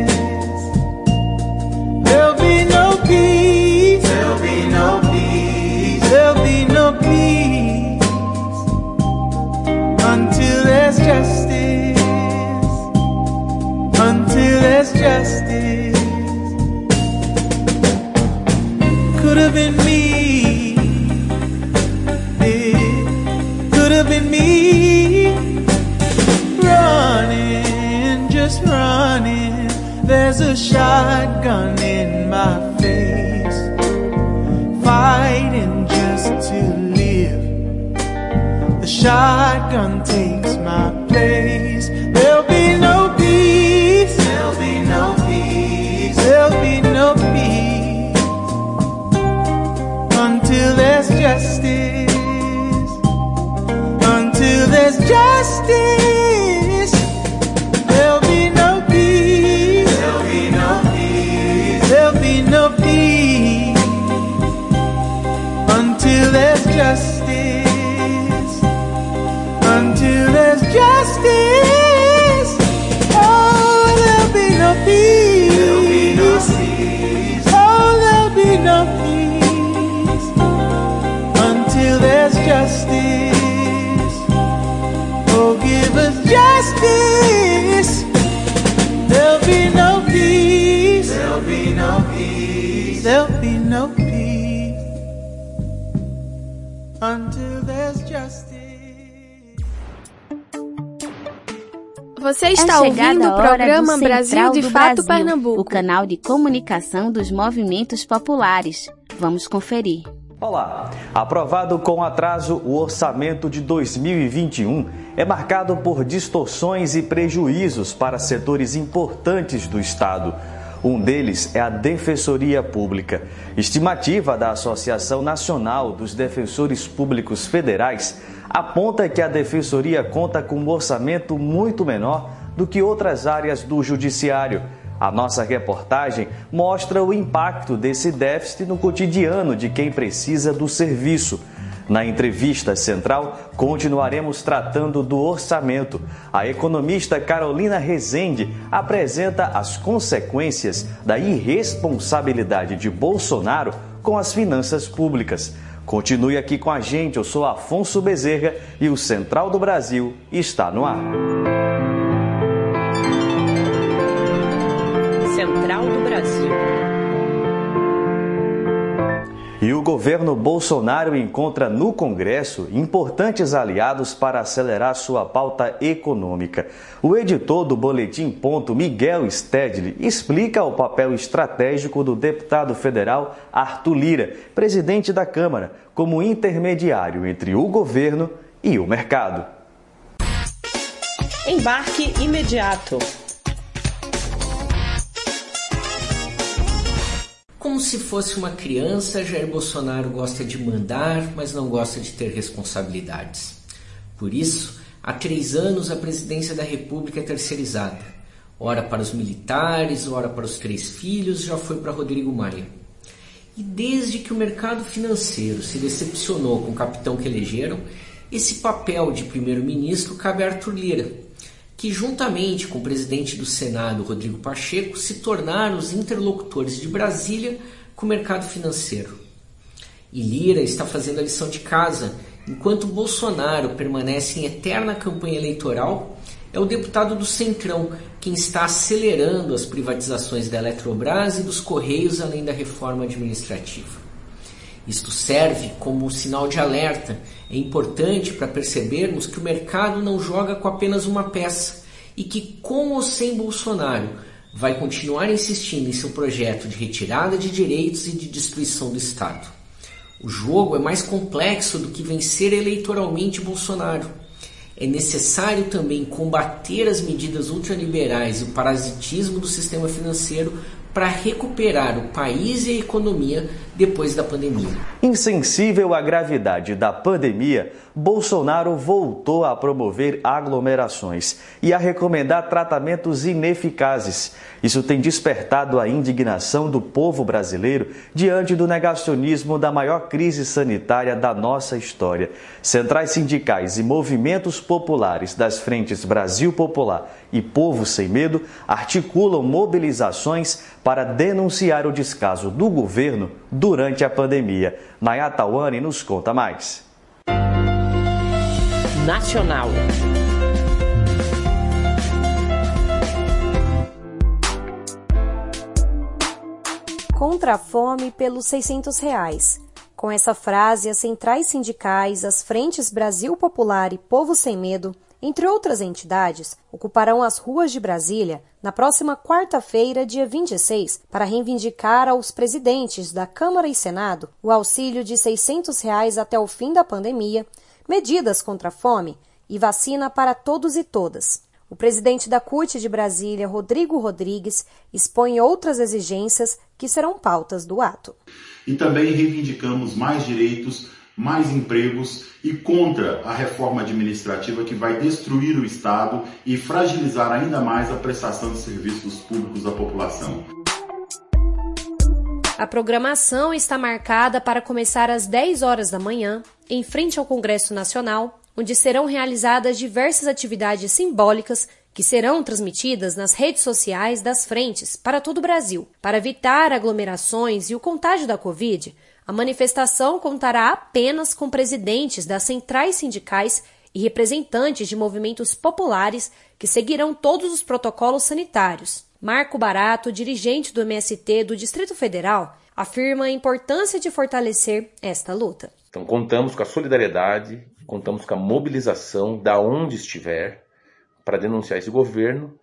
Brasil de Fato Brasil, Pernambuco, o canal de comunicação dos movimentos populares. Vamos conferir. Olá! Aprovado com atraso, o orçamento de 2021 é marcado por distorções e prejuízos para setores importantes do Estado. Um deles é a Defensoria Pública. Estimativa da Associação Nacional dos Defensores Públicos Federais aponta que a Defensoria conta com um orçamento muito menor do que outras áreas do Judiciário. A nossa reportagem mostra o impacto desse déficit no cotidiano de quem precisa do serviço. Na entrevista central, continuaremos tratando do orçamento. A economista Carolina Rezende apresenta as consequências da irresponsabilidade de Bolsonaro com as finanças públicas. Continue aqui com a gente, eu sou Afonso Bezerra e o Central do Brasil está no ar. Do Brasil. E o governo Bolsonaro encontra no Congresso importantes aliados para acelerar sua pauta econômica. O editor do Boletim Ponto, Miguel Stedley, explica o papel estratégico do deputado federal Arthur Lira, presidente da Câmara, como intermediário entre o governo e o mercado. Embarque imediato. Como se fosse uma criança, Jair Bolsonaro gosta de mandar, mas não gosta de ter responsabilidades. Por isso, há três anos a presidência da República é terceirizada. Ora para os militares, ora para os três filhos, já foi para Rodrigo Maia. E desde que o mercado financeiro se decepcionou com o capitão que elegeram, esse papel de primeiro-ministro cabe a Arthur Lira, que, juntamente com o presidente do Senado, Rodrigo Pacheco, se tornaram os interlocutores de Brasília com o mercado financeiro. E Lira está fazendo a lição de casa, enquanto Bolsonaro permanece em eterna campanha eleitoral, é o deputado do Centrão quem está acelerando as privatizações da Eletrobras e dos Correios, além da reforma administrativa. Isto serve como sinal de alerta. É importante para percebermos que o mercado não joga com apenas uma peça e que, com ou sem Bolsonaro, vai continuar insistindo em seu projeto de retirada de direitos e de destruição do Estado. O jogo é mais complexo do que vencer eleitoralmente Bolsonaro. É necessário também combater as medidas ultraliberais e o parasitismo do sistema financeiro para recuperar o país e a economia depois da pandemia. Insensível à gravidade da pandemia, Bolsonaro voltou a promover aglomerações e a recomendar tratamentos ineficazes. Isso tem despertado a indignação do povo brasileiro diante do negacionismo da maior crise sanitária da nossa história. Centrais sindicais e movimentos populares das frentes Brasil Popular e Povo Sem Medo articulam mobilizações para denunciar o descaso do governo durante a pandemia. Nayata Wani nos conta mais. Nacional. Contra a fome pelos 600 reais. Com essa frase, as centrais sindicais, as frentes Brasil Popular e Povo Sem Medo entre outras entidades, ocuparão as ruas de Brasília na próxima quarta-feira, dia 26, para reivindicar aos presidentes da Câmara e Senado o auxílio de 600 reais até o fim da pandemia, medidas contra a fome e vacina para todos e todas. O presidente da CUT de Brasília, Rodrigo Rodrigues, expõe outras exigências que serão pautas do ato. E também reivindicamos mais direitos mais empregos e contra a reforma administrativa que vai destruir o Estado e fragilizar ainda mais a prestação de serviços públicos à população. A programação está marcada para começar às 10 horas da manhã, em frente ao Congresso Nacional, onde serão realizadas diversas atividades simbólicas que serão transmitidas nas redes sociais das frentes para todo o Brasil. Para evitar aglomerações e o contágio da Covid, a manifestação contará apenas com presidentes das centrais sindicais e representantes de movimentos populares que seguirão todos os protocolos sanitários. Marco Barato, dirigente do MST do Distrito Federal, afirma a importância de fortalecer esta luta. Então, contamos com a solidariedade, contamos com a mobilização da onde estiver para denunciar esse governo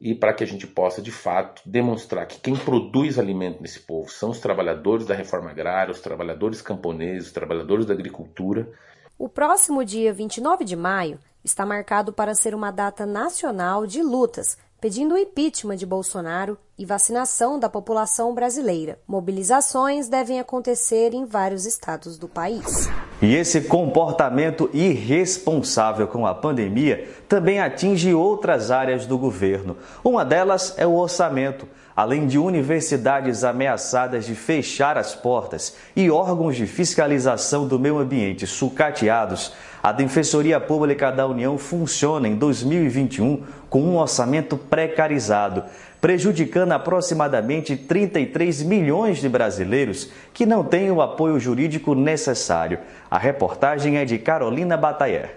e para que a gente possa, de fato, demonstrar que quem produz alimento nesse povo são os trabalhadores da reforma agrária, os trabalhadores camponeses, os trabalhadores da agricultura. O próximo dia 29 de maio está marcado para ser uma data nacional de lutas pedindo o impeachment de Bolsonaro e vacinação da população brasileira. Mobilizações devem acontecer em vários estados do país. E esse comportamento irresponsável com a pandemia também atinge outras áreas do governo. Uma delas é o orçamento. Além de universidades ameaçadas de fechar as portas e órgãos de fiscalização do meio ambiente sucateados, a Defensoria Pública da União funciona em 2021 com um orçamento precarizado, prejudicando aproximadamente 33 milhões de brasileiros que não têm o apoio jurídico necessário. A reportagem é de Carolina Batayer.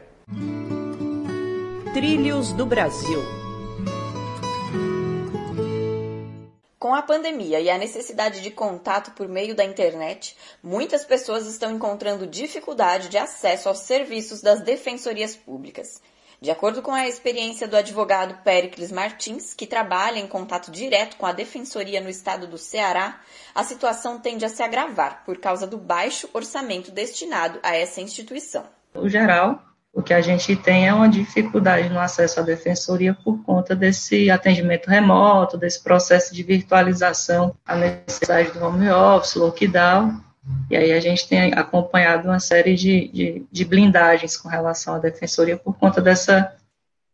Trilhos do Brasil. Com a pandemia e a necessidade de contato por meio da internet, muitas pessoas estão encontrando dificuldade de acesso aos serviços das defensorias públicas. De acordo com a experiência do advogado Pericles Martins, que trabalha em contato direto com a defensoria no estado do Ceará, a situação tende a se agravar por causa do baixo orçamento destinado a essa instituição. Geral, o que a gente tem é uma dificuldade no acesso à defensoria por conta desse atendimento remoto, desse processo de virtualização, a necessidade do home office, lockdown, e aí a gente tem acompanhado uma série de, de, de, blindagens com relação à defensoria por conta dessa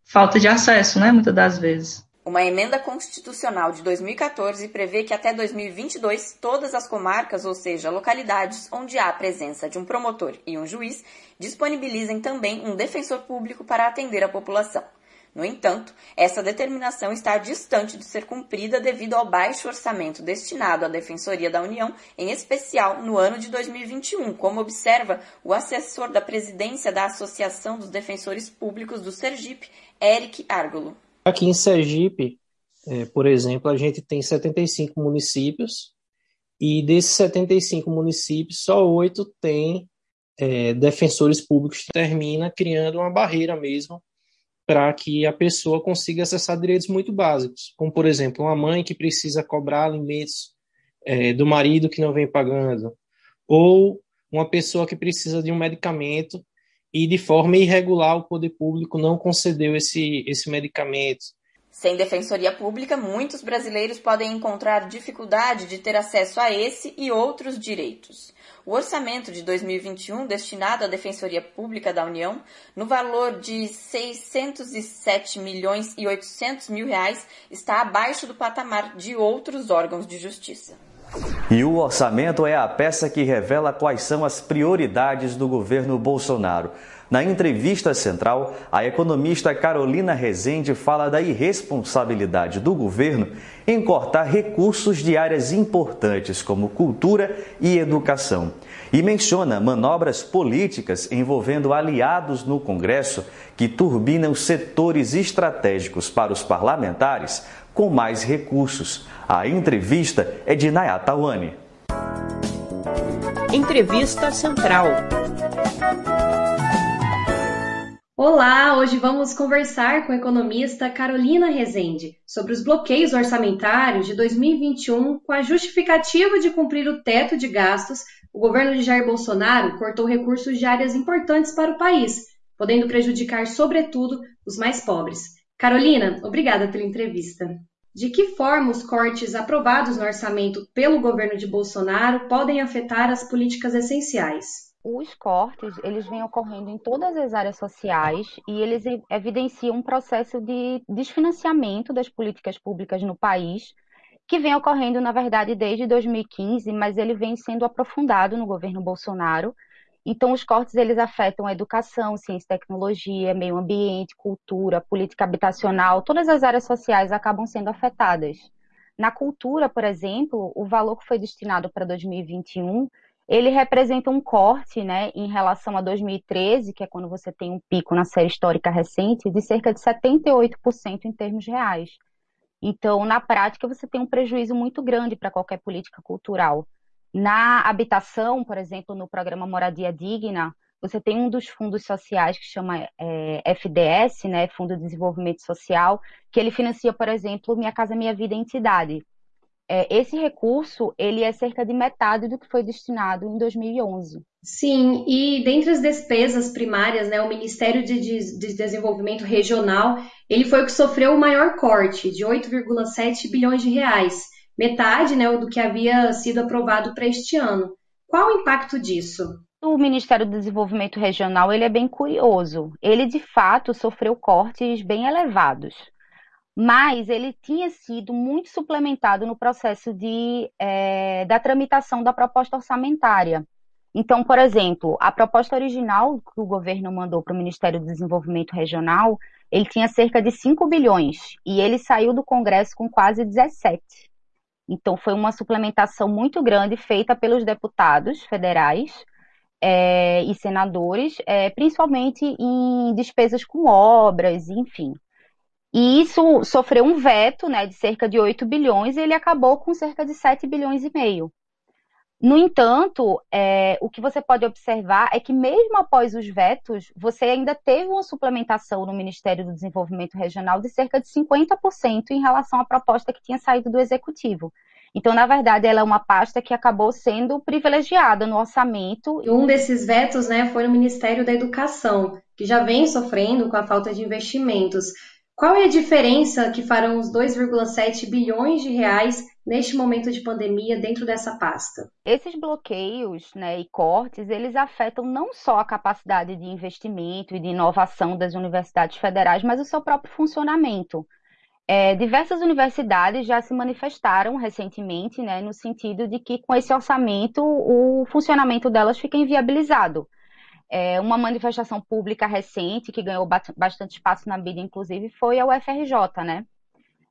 falta de acesso, né, muitas das vezes. Uma emenda constitucional de 2014 prevê que até 2022 todas as comarcas, ou seja, localidades onde há a presença de um promotor e um juiz, disponibilizem também um defensor público para atender a população. No entanto, essa determinação está distante de ser cumprida devido ao baixo orçamento destinado à Defensoria da União, em especial no ano de 2021, como observa o assessor da presidência da Associação dos Defensores Públicos do Sergipe, Eric Argolo. Aqui em Sergipe, é, por exemplo, a gente tem 75 municípios e desses 75 municípios, só oito têm é, defensores públicos. Termina criando uma barreira mesmo para que a pessoa consiga acessar direitos muito básicos, como, por exemplo, uma mãe que precisa cobrar alimentos é, do marido que não vem pagando, ou uma pessoa que precisa de um medicamento e de forma irregular o poder público não concedeu esse, esse medicamento. Sem defensoria pública, muitos brasileiros podem encontrar dificuldade de ter acesso a esse e outros direitos. O orçamento de 2021 destinado à Defensoria Pública da União, no valor de 607 milhões e 800 mil reais, está abaixo do patamar de outros órgãos de justiça. E o orçamento é a peça que revela quais são as prioridades do governo Bolsonaro. Na entrevista central, a economista Carolina Rezende fala da irresponsabilidade do governo em cortar recursos de áreas importantes como cultura e educação. E menciona manobras políticas envolvendo aliados no Congresso que turbinam setores estratégicos para os parlamentares com mais recursos. A entrevista é de Nayata Wani. Entrevista Central. Olá, hoje vamos conversar com a economista Carolina Rezende sobre os bloqueios orçamentários de 2021 com a justificativa de cumprir o teto de gastos. O governo de Jair Bolsonaro cortou recursos de áreas importantes para o país, podendo prejudicar sobretudo os mais pobres. Carolina, obrigada pela entrevista. De que forma os cortes aprovados no orçamento pelo governo de Bolsonaro podem afetar as políticas essenciais? os cortes eles vêm ocorrendo em todas as áreas sociais e eles evidenciam um processo de desfinanciamento das políticas públicas no país que vem ocorrendo na verdade desde 2015, mas ele vem sendo aprofundado no governo Bolsonaro. Então os cortes eles afetam a educação, ciência e tecnologia, meio ambiente, cultura, política habitacional, todas as áreas sociais acabam sendo afetadas. Na cultura, por exemplo, o valor que foi destinado para 2021 ele representa um corte, né, em relação a 2013, que é quando você tem um pico na série histórica recente, de cerca de 78% em termos reais. Então, na prática, você tem um prejuízo muito grande para qualquer política cultural. Na habitação, por exemplo, no programa Moradia Digna, você tem um dos fundos sociais que chama é, FDS, né, Fundo de Desenvolvimento Social, que ele financia, por exemplo, Minha Casa Minha Vida Entidade. É, esse recurso, ele é cerca de metade do que foi destinado em 2011. Sim, e dentre as despesas primárias, né, o Ministério de, de Desenvolvimento Regional, ele foi o que sofreu o maior corte, de 8,7 bilhões de reais, metade né, do que havia sido aprovado para este ano. Qual o impacto disso? O Ministério do Desenvolvimento Regional ele é bem curioso. Ele de fato sofreu cortes bem elevados, mas ele tinha sido muito suplementado no processo de, é, da tramitação da proposta orçamentária. Então, por exemplo, a proposta original que o governo mandou para o Ministério do Desenvolvimento Regional, ele tinha cerca de 5 bilhões e ele saiu do Congresso com quase 17. Então, foi uma suplementação muito grande feita pelos deputados federais é, e senadores, é, principalmente em despesas com obras, enfim. E isso sofreu um veto né, de cerca de 8 bilhões e ele acabou com cerca de 7 bilhões e meio. No entanto, é, o que você pode observar é que, mesmo após os vetos, você ainda teve uma suplementação no Ministério do Desenvolvimento Regional de cerca de 50% em relação à proposta que tinha saído do Executivo. Então, na verdade, ela é uma pasta que acabou sendo privilegiada no orçamento. Um desses vetos né, foi no Ministério da Educação, que já vem sofrendo com a falta de investimentos. Qual é a diferença que farão os 2,7 bilhões de reais neste momento de pandemia dentro dessa pasta? Esses bloqueios né, e cortes, eles afetam não só a capacidade de investimento e de inovação das universidades federais, mas o seu próprio funcionamento. É, diversas universidades já se manifestaram recentemente, né, no sentido de que com esse orçamento o funcionamento delas fica inviabilizado. É, uma manifestação pública recente que ganhou bastante espaço na mídia, inclusive, foi a UFRJ, né?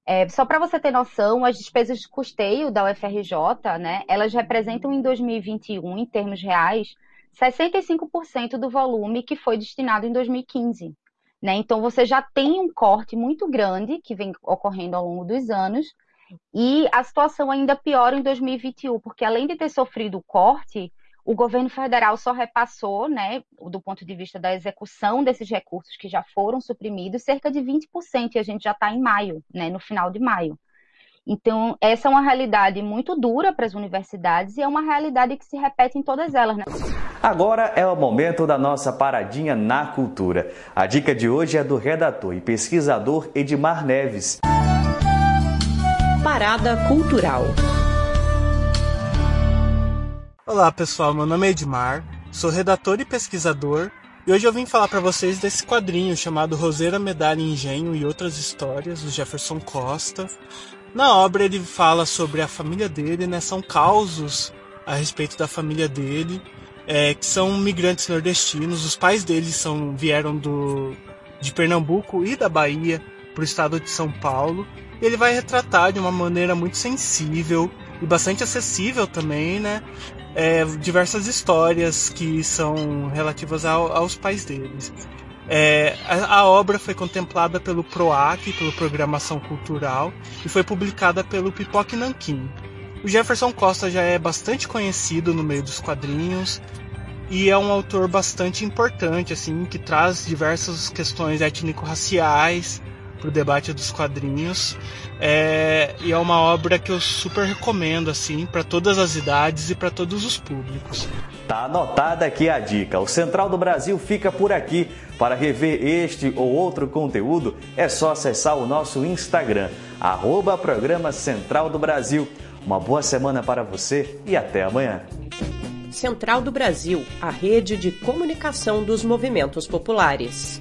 É, só para você ter noção, as despesas de custeio da UFRJ, né, elas representam em 2021, em termos reais, 65% do volume que foi destinado em 2015. Né? Então, você já tem um corte muito grande que vem ocorrendo ao longo dos anos, e a situação ainda piora em 2021, porque além de ter sofrido o corte, o governo federal só repassou, né, do ponto de vista da execução desses recursos que já foram suprimidos, cerca de 20%, e a gente já está em maio, né, no final de maio. Então, essa é uma realidade muito dura para as universidades e é uma realidade que se repete em todas elas. Né? Agora é o momento da nossa paradinha na cultura. A dica de hoje é do redator e pesquisador Edmar Neves. Parada Cultural. Olá pessoal, meu nome é Edmar, sou redator e pesquisador e hoje eu vim falar para vocês desse quadrinho chamado Roseira, Medalha, Engenho e Outras Histórias, do Jefferson Costa. Na obra ele fala sobre a família dele, né? São causos a respeito da família dele, é, que são migrantes nordestinos. Os pais dele são, vieram do, de Pernambuco e da Bahia para o estado de São Paulo. Ele vai retratar de uma maneira muito sensível e bastante acessível também, né? É, diversas histórias que são relativas ao, aos pais deles. É, a, a, obra foi contemplada pelo PROAC, pelo Programação Cultural, e foi publicada pelo Pipoque Nanquim. O Jefferson Costa já é bastante conhecido no meio dos quadrinhos e é um autor bastante importante, assim, que traz diversas questões étnico-raciais para o debate dos quadrinhos. É, e é uma obra que eu super recomendo, assim, para todas as idades e para todos os públicos. Tá anotada aqui a dica. O Central do Brasil fica por aqui. Para rever este ou outro conteúdo, é só acessar o nosso Instagram, arroba Programa Central do Brasil. Uma boa semana para você e até amanhã. Central do Brasil, a rede de comunicação dos movimentos populares.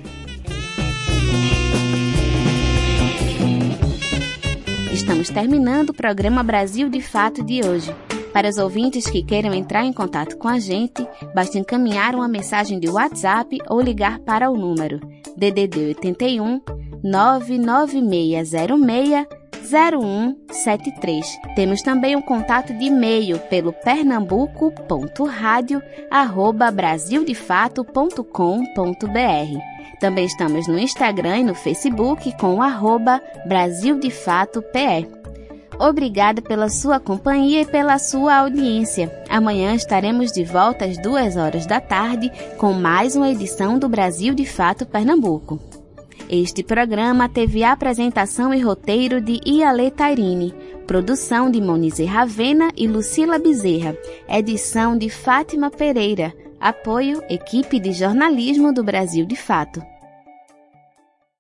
Estamos terminando o programa Brasil de Fato de hoje. Para os ouvintes que queiram entrar em contato com a gente, basta encaminhar uma mensagem de WhatsApp ou ligar para o número DDD 81 99606 0173. Temos também um contato de e-mail pelo pernambuco.radio@brasildefato.com.br. Também estamos no Instagram e no Facebook com o arroba Brasil de Fato PE. Obrigada pela sua companhia e pela sua audiência. Amanhã estaremos de volta às duas horas da tarde com mais uma edição do Brasil de Fato Pernambuco. Este programa teve apresentação e roteiro de Iale Tairine, produção de Monize Ravena e Lucila Bezerra, edição de Fátima Pereira, apoio equipe de jornalismo do Brasil de Fato.